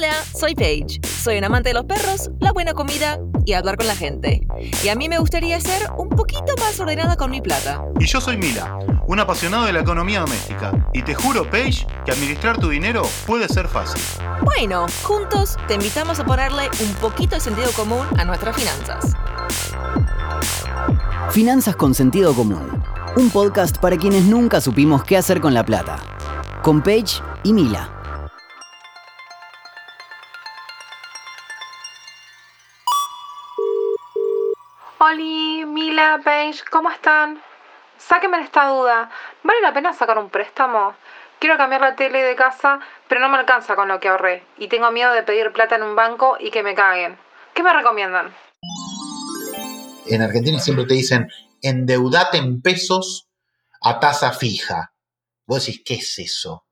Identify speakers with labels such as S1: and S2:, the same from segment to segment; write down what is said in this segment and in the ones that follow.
S1: Hola, soy Paige. Soy un amante de los perros, la buena comida y hablar con la gente. Y a mí me gustaría ser un poquito más ordenada con mi plata.
S2: Y yo soy Mila, un apasionado de la economía doméstica. Y te juro, Paige, que administrar tu dinero puede ser fácil.
S1: Bueno, juntos te invitamos a ponerle un poquito de sentido común a nuestras finanzas.
S3: Finanzas con sentido común. Un podcast para quienes nunca supimos qué hacer con la plata. Con Paige y Mila.
S4: Paige, ¿cómo están? Sáquenme esta duda. ¿Vale la pena sacar un préstamo? Quiero cambiar la tele de casa, pero no me alcanza con lo que ahorré. Y tengo miedo de pedir plata en un banco y que me caguen. ¿Qué me recomiendan?
S5: En Argentina siempre te dicen, endeudate en pesos a tasa fija. Vos decís, ¿qué es eso?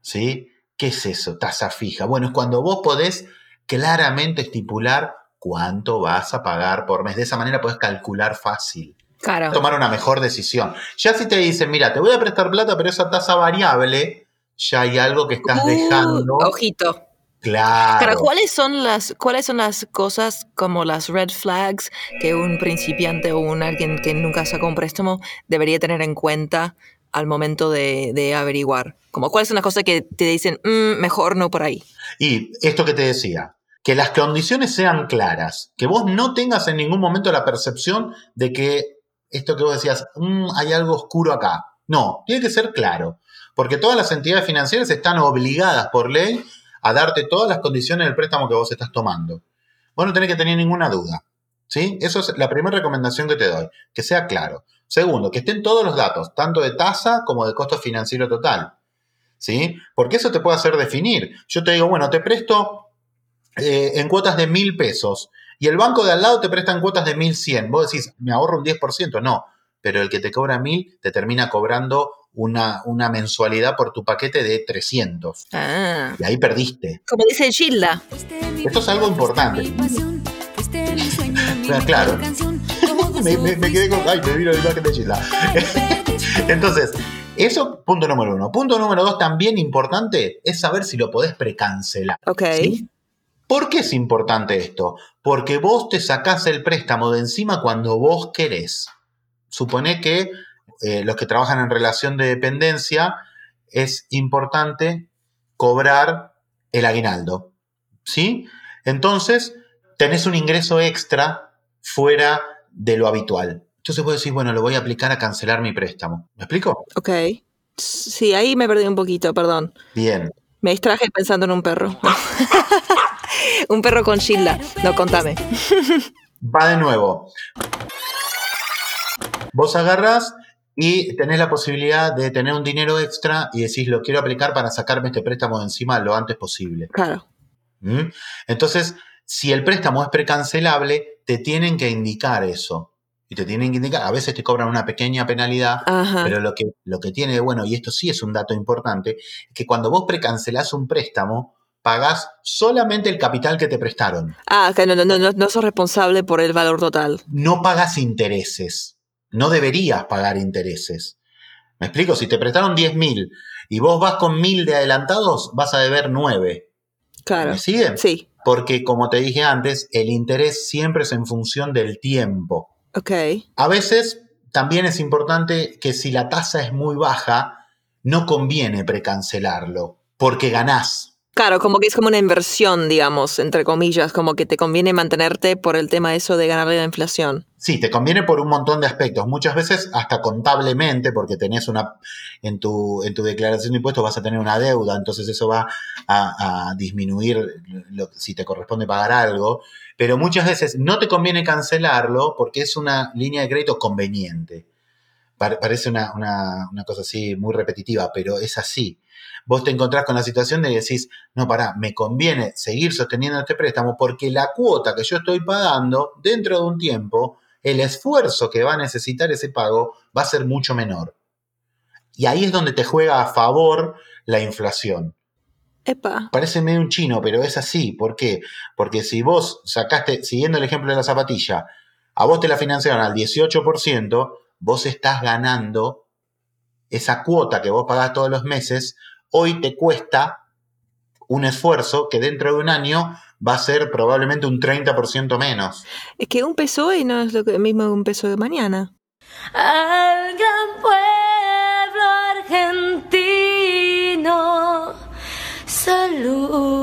S5: ¿Sí? ¿Qué es eso? Tasa fija. Bueno, es cuando vos podés claramente estipular cuánto vas a pagar por mes. De esa manera podés calcular fácil.
S1: Claro.
S5: Tomar una mejor decisión. Ya si te dicen, mira, te voy a prestar plata, pero esa tasa variable, ya hay algo que estás
S1: Uh,
S5: dejando.
S1: Ojito.
S5: Claro.
S1: Pero ¿cuáles son las cuáles son las cosas como las red flags que un principiante o un alguien que nunca sacó un préstamo debería tener en cuenta al momento de, de averiguar? Como cuáles son las cosas que te dicen "Mm, mejor no por ahí.
S5: Y esto que te decía, que las condiciones sean claras, que vos no tengas en ningún momento la percepción de que esto que vos decías, "Mm, hay algo oscuro acá. No, tiene que ser claro, porque todas las entidades financieras están obligadas por ley a darte todas las condiciones del préstamo que vos estás tomando. Vos no tenés que tener ninguna duda. ¿Sí? Eso es la primera recomendación que te doy, que sea claro. Segundo, que estén todos los datos, tanto de tasa como de costo financiero total. ¿Sí? Porque eso te puede hacer definir. Yo te digo, bueno, te presto eh, en cuotas de mil pesos y el banco de al lado te presta en cuotas de mil cien. Vos decís, me ahorro un 10%. No, pero el que te cobra mil te termina cobrando una, una mensualidad por tu paquete de 300.
S1: Ah.
S5: Y ahí perdiste.
S1: Como dice Gilda.
S5: Esto es algo importante. Claro. Me, me- me quedé con. Ay, me vino la imagen de Gisela. Entonces, eso, punto número uno. Punto número dos, también importante, es saber si lo podés precancelar.
S1: Ok.
S5: ¿sí? ¿Por qué es importante esto? Porque vos te sacás el préstamo de encima cuando vos querés. Supone que eh, los que trabajan en relación de dependencia es importante cobrar el aguinaldo. ¿Sí? Entonces, tenés un ingreso extra fuera de lo habitual. Entonces vos decís, bueno, lo voy a aplicar a cancelar mi préstamo. ¿Me explico?
S1: Ok. Sí, ahí me perdí un poquito, perdón.
S5: Bien.
S1: Me distraje pensando en un perro. un perro con Gilda. No, contame.
S5: Va de nuevo. Vos agarrás y tenés la posibilidad de tener un dinero extra y decís, lo quiero aplicar para sacarme este préstamo de encima lo antes posible.
S1: Claro.
S5: ¿Mm? Entonces, si el préstamo es precancelable, te tienen que indicar eso. Y te tienen que indicar, a veces te cobran una pequeña penalidad,
S1: Ajá.
S5: pero lo que, lo que tiene de bueno, y esto sí es un dato importante, es que cuando vos precancelás un préstamo, pagás solamente el capital que te prestaron.
S1: Ah, que no, no, no, no, sos responsable por el valor total.
S5: no pagas intereses. No deberías pagar intereses. ¿Me explico? Si te prestaron 10 mil y vos vas con mil de adelantados, vas a deber 9.
S1: Claro.
S5: ¿Me siguen?
S1: Sí.
S5: Porque, como te dije antes, el interés siempre es en función del tiempo.
S1: Ok.
S5: A veces también es importante que si la tasa es muy baja, no conviene precancelarlo, porque ganás.
S1: Claro, como que es como una inversión, digamos, entre comillas, como que te conviene mantenerte por el tema eso de ganarle la inflación.
S5: Sí, te conviene por un montón de aspectos. Muchas veces hasta contablemente, porque tenés una en tu, en tu declaración de impuestos vas a tener una deuda, entonces eso va a, a disminuir lo- si te corresponde pagar algo. Pero muchas veces no te conviene cancelarlo porque es una línea de crédito conveniente. Pare- Parece una, una- una cosa así muy repetitiva, pero es así. Vos te encontrás con la situación de que decís, no, pará, me conviene seguir sosteniendo este préstamo porque la cuota que yo estoy pagando dentro de un tiempo, el esfuerzo que va a necesitar ese pago va a ser mucho menor. Y ahí es donde te juega a favor la inflación.
S1: Epa.
S5: Parece medio un chino, pero es así. ¿Por qué? Porque si vos sacaste, siguiendo el ejemplo de la zapatilla, a vos te la financiaron al 18%, vos estás ganando esa cuota que vos pagás todos los meses, hoy te cuesta un esfuerzo que dentro de un año va a ser probablemente un 30% menos.
S1: Es que un peso hoy no es lo mismo que un peso de mañana.
S6: al gran pueblo argentino. Salud.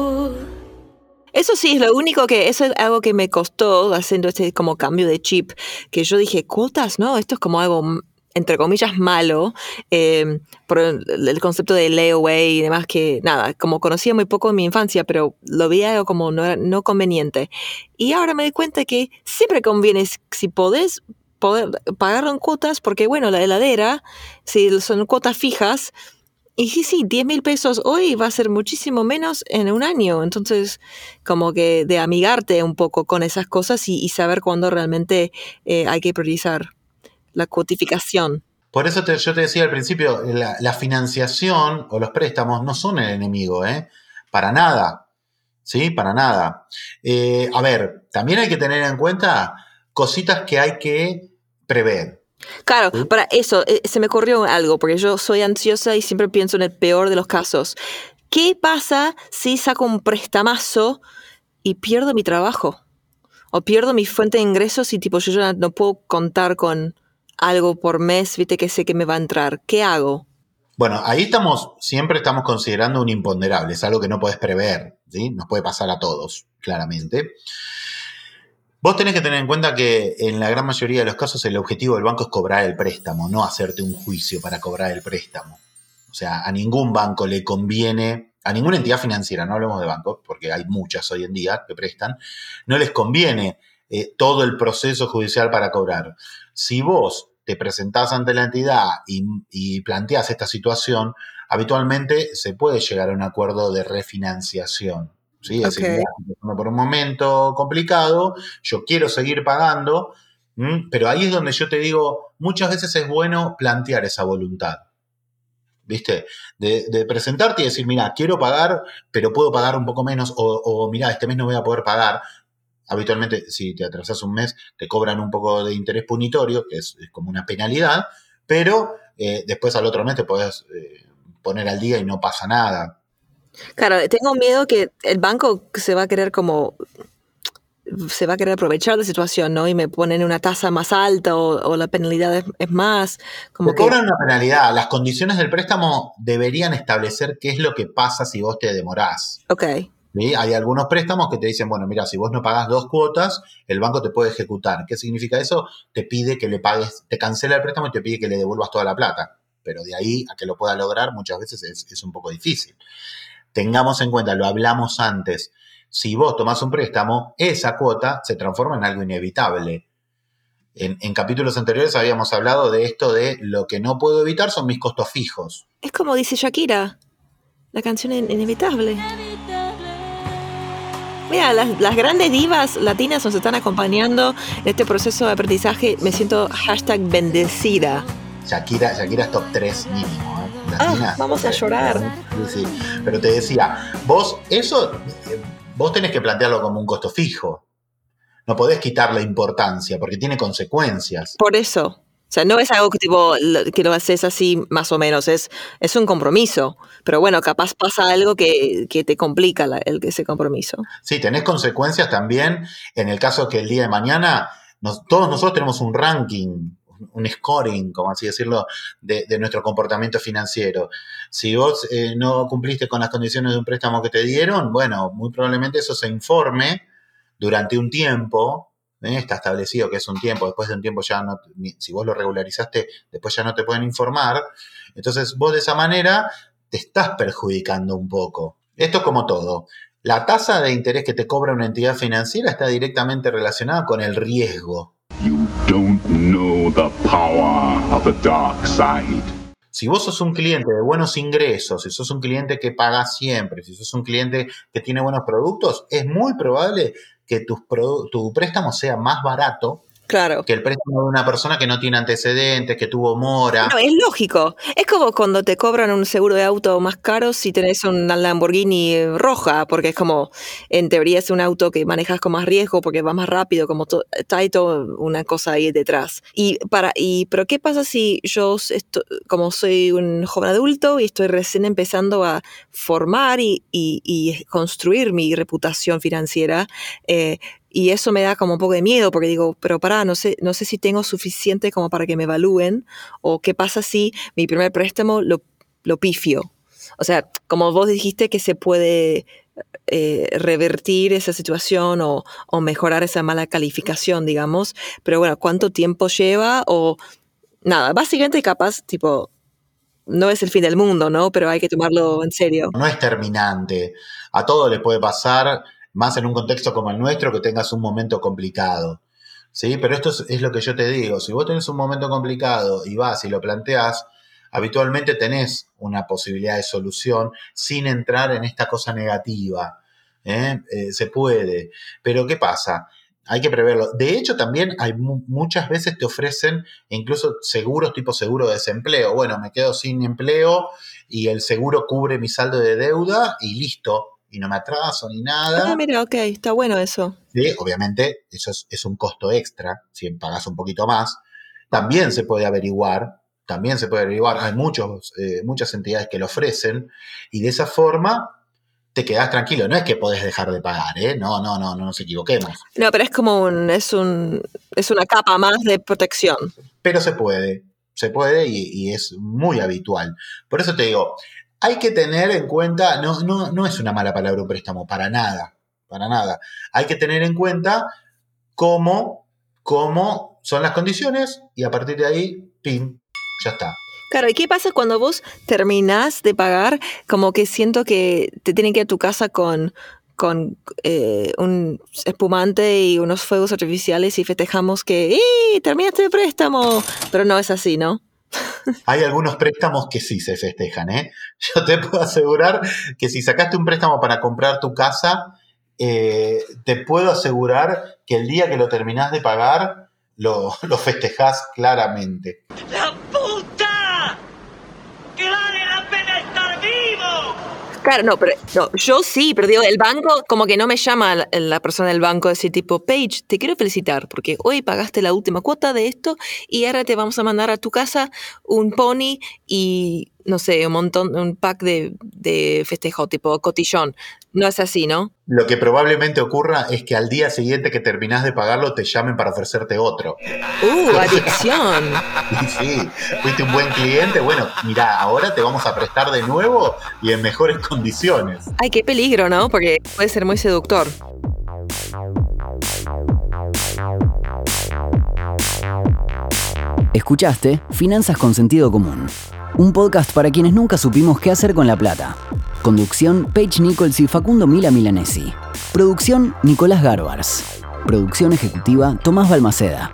S1: Eso sí, es lo único que, eso es algo que me costó haciendo este como cambio de chip, que yo dije, cuotas, ¿no? Esto es como algo, mm, entre comillas, malo, eh, por el, concepto de layaway y demás, que nada, como conocía muy poco en mi infancia, pero lo veía algo como no, no conveniente. Y ahora me doy cuenta que siempre conviene, si podés, poder pagarlo en cuotas, porque bueno, la heladera, si son cuotas fijas, y sí, sí, 10 mil pesos hoy va a ser muchísimo menos en un año. Entonces, como que de amigarte un poco con esas cosas y, saber cuándo realmente eh, hay que priorizar la cuotificación.
S5: Por eso te- yo te decía al principio, la, la financiación o los préstamos no son el enemigo, ¿eh? Para nada. ¿Sí? Para nada. Eh, a ver, también hay que tener en cuenta cositas que hay que prever.
S1: Claro,
S5: Sí.
S1: para eso eh, se me ocurrió algo, porque yo soy ansiosa y siempre pienso en el peor de los casos. ¿Qué pasa si saco un prestamazo y pierdo mi trabajo? O pierdo mi fuente de ingresos y tipo yo ya no puedo contar con algo por mes, viste que sé que me va a entrar. ¿Qué hago?
S5: Bueno, ahí estamos, siempre estamos considerando un imponderable, es algo que no puedes prever, ¿sí? Nos puede pasar a todos, claramente. Vos tenés que tener en cuenta que en la gran mayoría de los casos el objetivo del banco es cobrar el préstamo, no hacerte un juicio para cobrar el préstamo. O sea, a ningún banco le conviene, a ninguna entidad financiera, no hablemos de bancos, porque hay muchas hoy en día que prestan, no les conviene eh, todo el proceso judicial para cobrar. Si vos te presentás ante la entidad y, y planteás esta situación, habitualmente se puede llegar a un acuerdo de refinanciación. ¿Sí? Pasando por un momento complicado, yo quiero seguir pagando, ¿m? pero ahí es donde yo te digo, muchas veces es bueno plantear esa voluntad. ¿Viste? De, de presentarte y decir, mira, quiero pagar, pero puedo pagar un poco menos, o, o mira, este mes no voy a poder pagar. Habitualmente, si te atrasas un mes, te cobran un poco de interés punitorio, que es, es como una penalidad, pero eh, después al otro mes te podés eh, poner al día y no pasa nada.
S1: Claro, tengo miedo que el banco se va a querer como se va a querer aprovechar la situación, ¿no? Y me ponen una tasa más alta o, o la penalidad es, es más, como
S5: Te
S1: que
S5: cobran una penalidad. Las condiciones del préstamo deberían establecer qué es lo que pasa si vos te demorás.
S1: ok,
S5: ¿sí? Hay algunos préstamos que te dicen, bueno, mira, si vos no pagás dos cuotas, el banco te puede ejecutar. ¿Qué significa eso? Te pide que le pagues, te cancela el préstamo y te pide que le devuelvas toda la plata. Pero de ahí a que lo pueda lograr muchas veces es, es un poco difícil. Tengamos en cuenta, lo hablamos antes, si vos tomás un préstamo, esa cuota se transforma en algo inevitable. En, en capítulos anteriores habíamos hablado de esto de lo que no puedo evitar son mis costos fijos.
S1: es como dice Shakira, la canción in- inevitable. Mira, las, las grandes divas latinas nos están acompañando en este proceso de aprendizaje. Me siento hashtag bendecida.
S5: Shakira, Shakira es top 3 mínimo.
S1: Ah, vamos a llorar.
S5: Sí. Pero te decía, vos, eso, eh, vos tenés que plantearlo como un costo fijo. No podés quitarle importancia porque tiene consecuencias.
S1: Por eso. O sea, no es algo que, tipo, lo- que lo haces así más o menos, es, es un compromiso. Pero bueno, capaz pasa algo que, que te complica la- el, ese compromiso.
S5: Sí, tenés consecuencias también en el caso que el día de mañana nos- todos nosotros tenemos un ranking, un scoring, como así decirlo, de, nuestro comportamiento financiero. Si vos eh, no cumpliste con las condiciones de un préstamo que te dieron, bueno, muy probablemente eso se informe durante un tiempo. ¿eh? Está establecido que es un tiempo, después de un tiempo ya no, si vos lo regularizaste, después ya no te pueden informar. Entonces vos de esa manera te estás perjudicando un poco. Esto es como todo. La tasa de interés que te cobra una entidad financiera está directamente relacionada con el riesgo.
S7: You don't know the power of the dark side.
S5: Si vos sos un cliente de buenos ingresos, si sos un cliente que paga siempre, si sos un cliente que tiene buenos productos, es muy probable que produ- tu préstamo sea más barato
S1: Claro.
S5: que el préstamo de una persona que no tiene antecedentes, que tuvo mora.
S1: No, es lógico. Es como cuando te cobran un seguro de auto más caro si tenés una Lamborghini roja, porque es como, en teoría es un auto que manejas con más riesgo porque va más rápido, como está ahí toda una cosa ahí detrás. Y para, y, pero ¿qué pasa si yo, esto- como soy un joven adulto y estoy recién empezando a formar y, y- y construir mi reputación financiera? eh, y eso me da como un poco de miedo porque digo, pero pará, no sé, no sé si tengo suficiente como para que me evalúen o qué pasa si mi primer préstamo lo, lo pifio. O sea, como vos dijiste que se puede eh, revertir esa situación o, o mejorar esa mala calificación, digamos, pero bueno, ¿cuánto tiempo lleva? O nada, básicamente capaz, tipo, no es el fin del mundo, ¿no? Pero hay que tomarlo en serio.
S5: No es terminante. A todo le puede pasar, más en un contexto como el nuestro, que tengas un momento complicado. ¿Sí? Pero esto es, lo que yo te digo. Si vos tenés un momento complicado y vas y lo planteás, habitualmente tenés una posibilidad de solución sin entrar en esta cosa negativa. ¿eh? Eh, se puede. Pero ¿qué pasa? Hay que preverlo. De hecho, también hay mu- muchas veces te ofrecen incluso seguros tipo seguro de desempleo. Bueno, me quedo sin empleo y el seguro cubre mi saldo de deuda y listo. Y no me atraso ni nada.
S1: Ah, mira, ok, está bueno eso.
S5: Sí, obviamente, eso es, es un costo extra, si pagas un poquito más. También se puede averiguar, también se puede averiguar. Hay muchos, eh, muchas entidades que lo ofrecen y de esa forma te quedas tranquilo. No es que podés dejar de pagar, ¿eh? No, no, no, no nos equivoquemos.
S1: No, pero es como un, es un, es una capa más de protección.
S5: Pero se puede, se puede y, y es muy habitual. Por eso te digo, hay que tener en cuenta, no, no, no es una mala palabra un préstamo, para nada, para nada. Hay que tener en cuenta cómo, cómo son las condiciones y a partir de ahí, pim, ya está.
S1: Claro, ¿y qué pasa cuando vos terminás de pagar? Como que siento que te tienen que ir a tu casa con, con eh, un espumante y unos fuegos artificiales y festejamos que ¡Eh! terminaste el préstamo! Pero no es así, ¿no?
S5: Hay algunos préstamos que sí se festejan, ¿eh? Yo te puedo asegurar que si sacaste un préstamo para comprar tu casa, eh, te puedo asegurar que el día que lo terminás de pagar, lo, lo festejás claramente.
S8: ¡La puta! ¡Que vale la pena estar vivo!
S1: Claro, no, pero no, yo sí, pero digo, el banco, como que no me llama la, persona del banco a decir tipo, Paige, te quiero felicitar porque hoy pagaste la última cuota de esto y ahora te vamos a mandar a tu casa un pony y, no sé, un montón, un pack de, de festejo, tipo cotillón. No es así, ¿no?
S5: Lo que probablemente ocurra es que al día siguiente que terminás de pagarlo te llamen para ofrecerte otro.
S1: ¡Uh, adicción!
S5: Sí, fuiste un buen cliente, bueno, mirá, ahora te vamos a prestar de nuevo y en mejores condiciones.
S1: Ay, qué peligro, ¿no? Porque puede ser muy seductor.
S3: Escuchaste Finanzas con Sentido Común, un podcast para quienes nunca supimos qué hacer con la plata. Conducción Paige Nichols y Facundo Mila Milanesi. Producción Nicolás Garbars. Producción ejecutiva Tomás Balmaceda.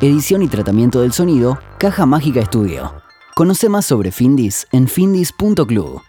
S3: Edición y tratamiento del sonido Caja Mágica Estudio. Conoce más sobre Findis en findis.club.